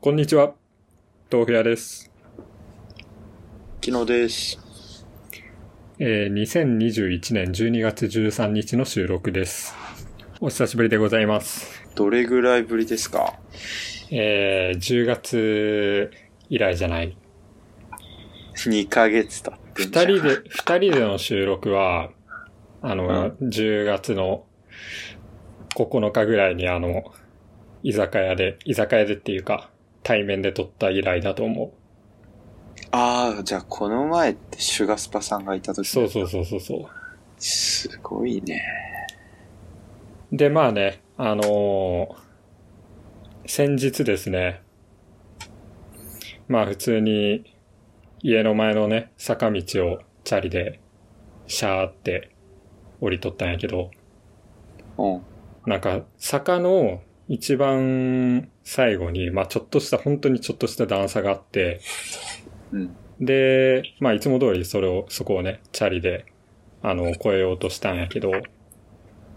こんにちは。豆腐屋です。昨日です。えー、2021年12月13日の収録です。お久しぶりでございます。どれぐらいぶりですか？えー、10月以来じゃない。?2 ヶ月経ってじゃん人で、二人での収録は、あの、10月の9日ぐらいにあの、居酒屋で、居酒屋でっていうか、対面で撮った以来だと思ああ、じゃあこの前ってシュガスパさんがいたう。時そうそうそうそうそう。すごいね。で、まあね、あのー先日ですね、まあ普通に家の前のね、坂道をチャリでシャーって降りとったんやけど、うん。なんか坂の一番最後に、まあちょっとした、本当にちょっとした段差があって、うん。で、まあいつも通りそれを、そこをね、チャリで、あの、越えようとしたんやけど、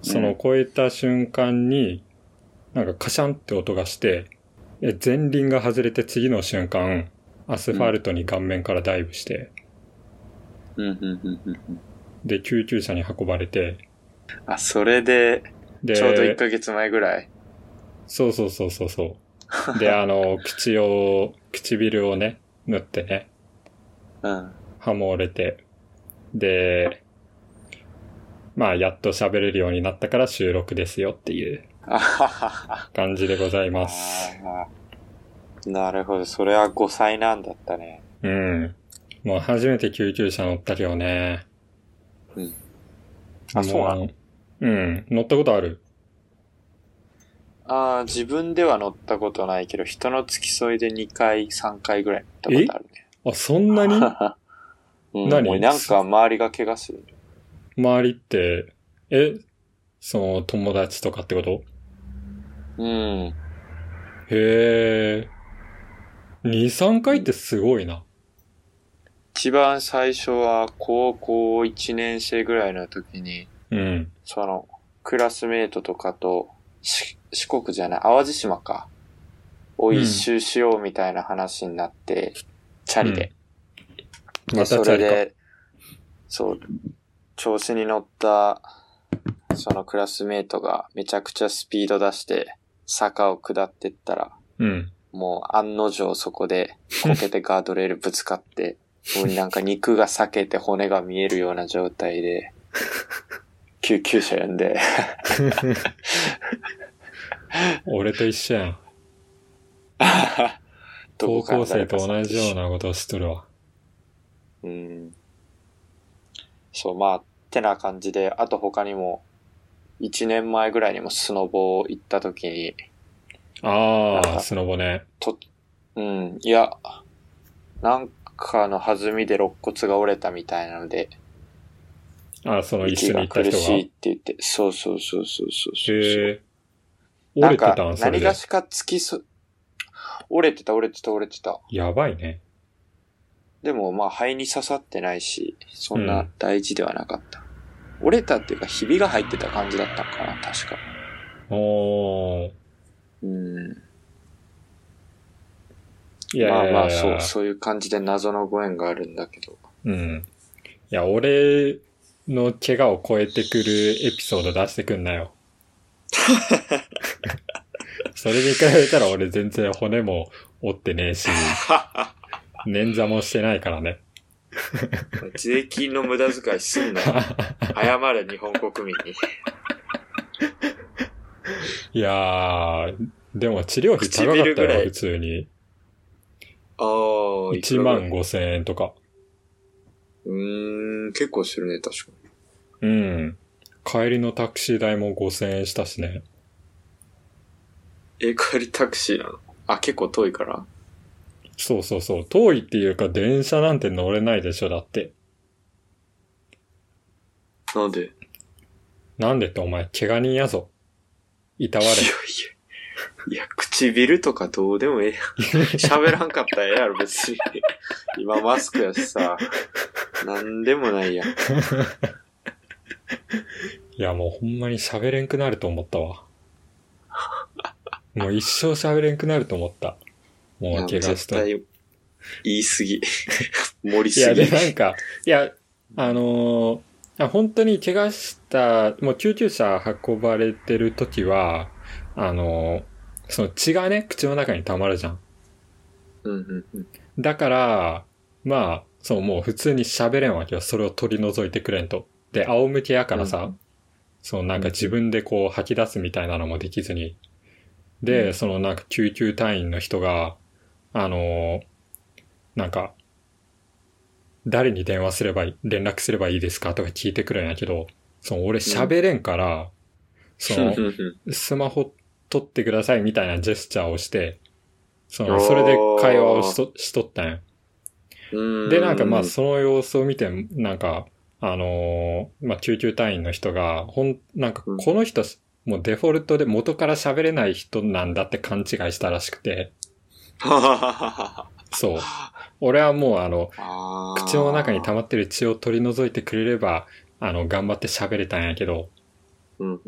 その越えた瞬間に、なんかカシャンって音がして、え前輪が外れて次の瞬間、アスファルトに顔面からダイブして。で、救急車に運ばれて、あ、それで、で、ちょうど1ヶ月前ぐらい。そうそうそうそうそう。で、あの、口を、唇をね、縫ってね、うん。歯も折れて、で、まあ、やっと喋れるようになったから収録ですよっていう。感じでございます。なるほど。それは5歳なんだったね。うん。もう初めて救急車乗ったけどね。うん。あそうなの？のうん。乗ったことあるああ、自分では乗ったことないけど、人の付き添いで2回、3回ぐらい乗ったことあるね。あ、そんなに？うん、何？なんか周りが怪我する。周りって、え、その友達とかってこと？うん。へえ。2、3回ってすごいな。一番最初は高校1年生ぐらいの時に、うん。その、クラスメートとかと、し四国じゃない、淡路島か。を一周しようみたいな話になって、チャリで。まで、そ。れで、そう、調子に乗った、そのクラスメートがめちゃくちゃスピード出して、坂を下ってったら、うん。もう案の定そこでこけてガードレールぶつかって、もうなんか肉が裂けて骨が見えるような状態で、救急車呼んで、俺と一緒やん。高校生と同じような。なことをしとるわ。うん。そう、まあ、ってな感じで、あと他にも、1年前ぐらいにもスノボ行った時に、ああ、スノボね。と、うん、いや、なんかの弾みで肋骨が折れたみたいなので、ああ、その一緒に行った人が？苦しいって言って、そうそうそうそうそうそう。へえ。なんか折れてたん、何が。しかつきそ、折れてた折れてた折れてた。やばいね。でもまあ肺に刺さってないし、そんうなん大事ではなかった。折れたっていうか、ひびが入ってた感じだったのかな、確か。おー。うん。いやまあまあ、そう、そういう感じで謎のご縁があるんだけど。うん。いや、俺の怪我を超えてくるエピソード出してくんなよ。それに比べたら俺全然骨も折ってねえし、捻挫もしてないからね。税金の無駄遣いすんなよ。謝れ、日本国民に。いやー、でも治療費高かったよ、普通に。ああ、1万5千円とか。うーん、結構するね、確かに。うん。帰りのタクシー代も5千円したしね。え、帰りタクシーなの？あ、結構遠いから？そうそうそう。遠いっていうか電車なんて乗れないでしょ、だって。なんで？なんでってお前、怪我人やぞ。いたわれいや。いや、いや、唇とかどうでもええやん。喋らんかったらええやろ、別に。今マスクやしさ。なんでもないやん。いや、もうほんまに喋れんくなると思ったわ。もう一生喋れんくなると思った。もう怪我絶した。対、言い過ぎ。盛りいや、すぎで、。なんか、いや、あのーあ本当に怪我した、もう救急車運ばれてる時は、あのーその血がね、口の中に溜まるじゃん。うんうんうん。だから、まあ、そう、もう普通に喋れんわけよ。それを取り除いてくれんと。で、仰向けやからさ、そのなんか自分でこう吐き出すみたいなのもできずに。で、うん。そのなんか救急隊員の人が、あのーなんか、誰に電話すればいい、連絡すればいいですかとか聞いてくるんやけど、その俺喋れんから、その、スマホ取ってくださいみたいなジェスチャーをして、その、それで会話をしとしとったんや。うん。で、なんかまあその様子を見て、なんか、あのーまあ救急隊員の人が、ほん、なんかうん。この人、もうデフォルトで元から喋れない人なんだって勘違いしたらしくて、そう。俺はもうあの、口の中に溜まってる血を取り除いてくれれば、あの、頑張って喋れたんやけど、うん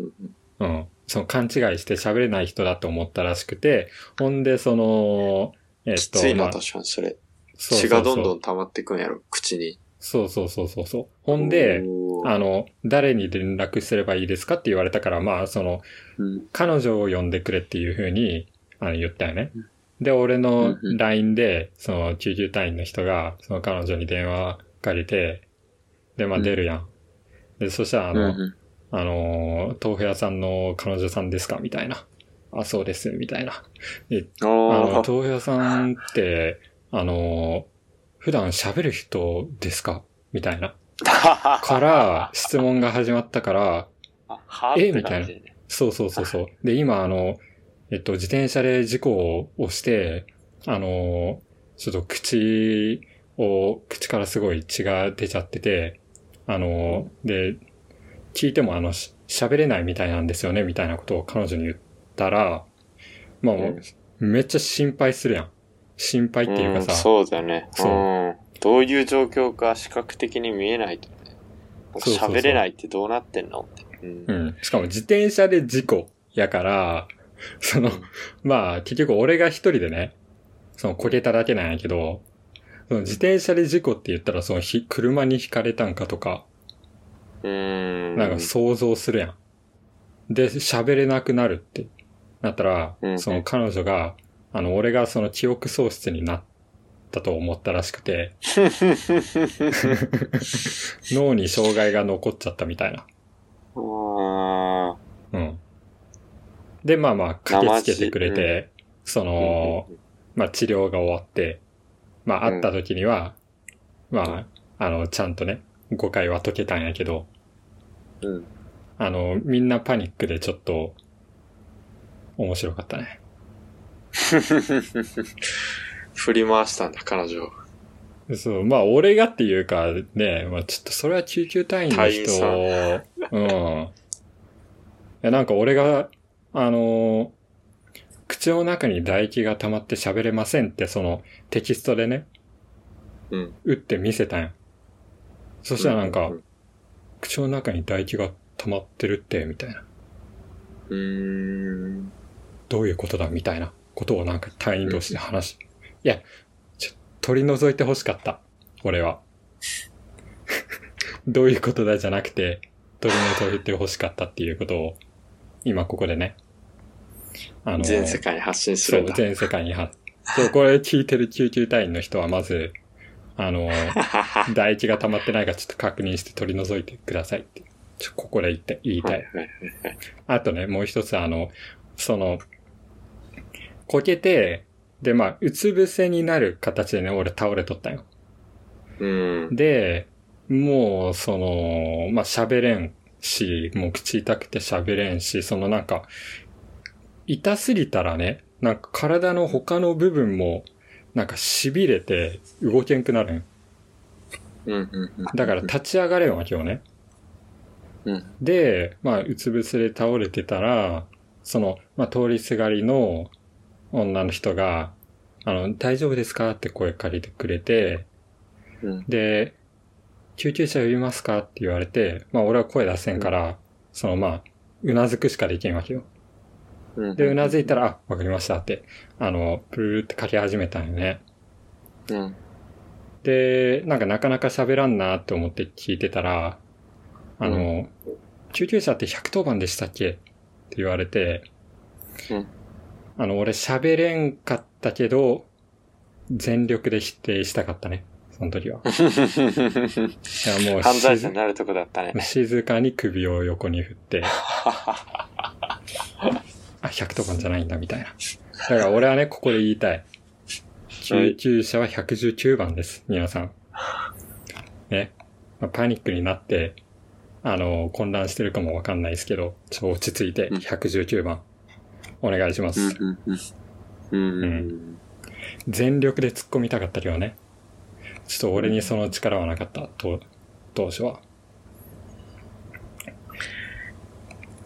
うん。その勘違いして喋れない人だと思ったらしくて、ほんで、その、えっと、きついな、まあ確かにそれ。そうそうそう血がどんどん溜まってくんやろ、口に。そうそうそうそうそう。ほんで、あの、誰に連絡すればいいですかって言われたから、まあ、その、うん彼女を呼んでくれっていう風に、あの、言ったよねうん。で、俺の LINE で、その、救急隊員の人が、その彼女に電話かけて、で、まあうん出るやん。で、そしたら、あの、あのー、豆腐屋さんの彼女さんですか？みたいな。あ、そうです、みたいな。で、あの、あ豆腐屋さんって、あのー、普段喋る人ですか？みたいな。あ。から、質問が始まったから、はえ？みたいなそうそうそうそう。で、今、あの、えっと、自転車で事故をして、あの、ちょっと口を、口からすごい血が出ちゃってて、あの、で、聞いてもあの、し喋れないみたいなんですよね、みたいなことを彼女に言ったら、まあめっちゃ心配するやん。心配っていうかんさ、そうだね。そううん。どういう状況か視覚的に見えないとね。喋れないってどうなってんのって。うんうん。しかも自転車で事故やから、その、まあ結局俺が一人でね、そのこけただけなんやけど、その自転車で事故って言ったらそのひ車にひかれたんかとか、うーん。なんか想像するやん。で、喋れなくなるってなったら、うんその彼女が、あの、俺がその記憶喪失になったと思ったらしくて、脳に障害が残っちゃったみたいな。あうん。で、まあまあ、駆けつけてくれて、そーの、まあ治療が終わって、まあ会った時には、まあ、あの、ちゃんとね、誤解は解けたんやけど、うんうん。あの、みんなパニックでちょっと、面白かったね。振り回したんだ、彼女を。そう、まあ俺がっていうかね、まあちょっとそれは救急隊員の人、うん。いや、なんか俺が、あの、口の中に唾液が溜まって喋れませんってそのテキストでね、うん。打って見せたんや。そしたらなんか、う口の中に唾液が溜まってるって、みたいな。うーん。どういうことだみたいなことをなんか隊員同士で話し、いや、ちょ、取り除いて欲しかった。俺は。どういうことだじゃなくて、取り除いて欲しかったっていうことを、今ここでね。あ全世界に発信すそう、るんだ。全世界には。そう、これ聞いてる救急隊員の人はまず、あの、唾液が溜まってないかちょっと確認して取り除いてくださいって。ちょ、ここで言って、言いたいあとね、もう一つあの、その、こけて、で、まあ、うつ伏せになる形でね、俺倒れとったよ。うん。で、もう、その、まあ、喋れんし、もう口痛くて喋れんし、そのなんか、痛すぎたらね、なんか体の他の部分も、なんか痺れて動けんくなるん。うんうんうん。だから立ち上がれんわけよね。うん。で、まあ、うつ伏せで倒れてたら、その、まあ、通りすがりの女の人が、あの、大丈夫ですかって声かけてくれて、うん。で、救急車呼びますかって言われて、まあ、俺は声出せんから、その、まあ、うなずくしかできんわけよ。うん。で、うなずいたら、あ、わかりましたって、あの、プーって書き始めたんよね。うん。で、なんかなかなか喋らんなって思って聞いてたら、あの、救急車って110番でしたっけ？って言われて、うんあの、俺喋れんかったけど、全力で否定したかったね。その時は。いや、もう犯罪者静になるとこだったね。静かに首を横に振って、あ、110番じゃないんだ、みたいな。だから俺はね、ここで言いたい。救急車は119番です、皆さん。ね。まあパニックになって、あの、混乱してるかもわかんないですけど、ちょ、落ち着いて、うん119番、お願いします。全力で突っ込みたかったけどね。ちょっと俺にその力はなかった、と当初は。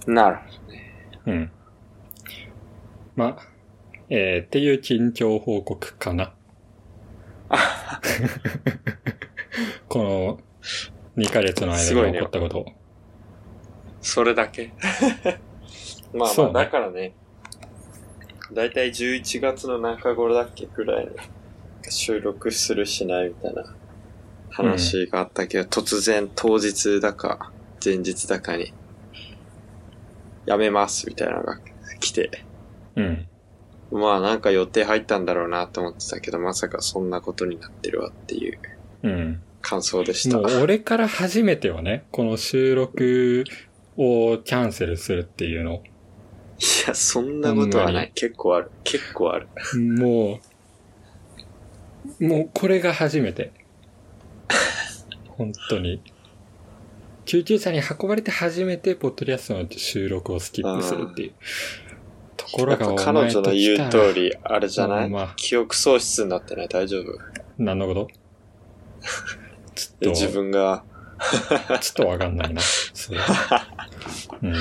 なるほうん。まあ、えー、っていう近況報告かな。この2ヶ月の間に起こったこと。ど。それだけ まあまあ、だからね。だいたい11月の中頃だっけくらいに収録するしないみたいな話があったけど、突然当日だか前日だかにやめますみたいなのが来て、うん。まあなんか予定入ったんだろうなと思ってたけど、まさかそんなことになってるわっていううん。感想でした。もう俺から初めてよね、この収録をキャンセルするっていうの。いや、そんなことはない。結構ある。結構ある。もう、もうこれが初めて。本当に。救急車に運ばれて初めて、ポッドキャストの収録をスキップするっていう。ところが彼女の言う通り、あれじゃない、まあ記憶喪失になってない大丈夫？何のこと？ちえょっと、自分が、ちょっとわかんないな。うん。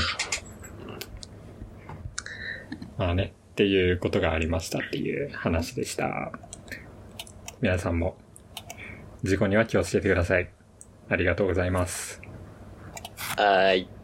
まあね、っていうことがありましたっていう話でした。皆さんも、事故には気をつけてください。ありがとうございます。はーい。